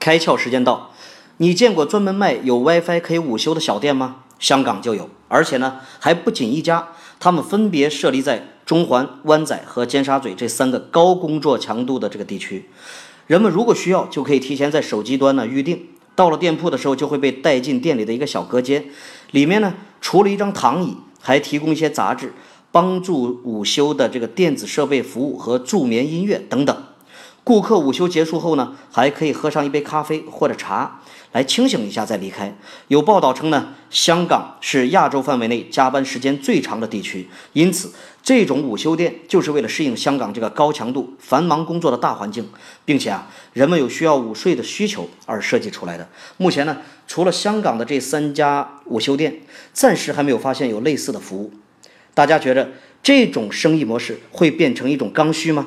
开窍时间到，你见过专门卖有 WiFi 可以午休的小店吗？香港就有，而且呢还不仅一家，他们分别设立在中环、湾仔和尖沙咀这三个高工作强度的这个地区。人们如果需要，就可以提前在手机端呢预定，到了店铺的时候就会被带进店里的一个小隔间，里面呢除了一张躺椅，还提供一些杂志，帮助午休的这个电子设备服务和助眠音乐等等。顾客午休结束后呢，还可以喝上一杯咖啡或者茶，来清醒一下再离开。有报道称呢，香港是亚洲范围内加班时间最长的地区，因此这种午休店就是为了适应香港这个高强度、繁忙工作的大环境，并且啊，人们有需要午睡的需求而设计出来的。目前呢，除了香港的这三家午休店，暂时还没有发现有类似的服务。大家觉得这种生意模式会变成一种刚需吗？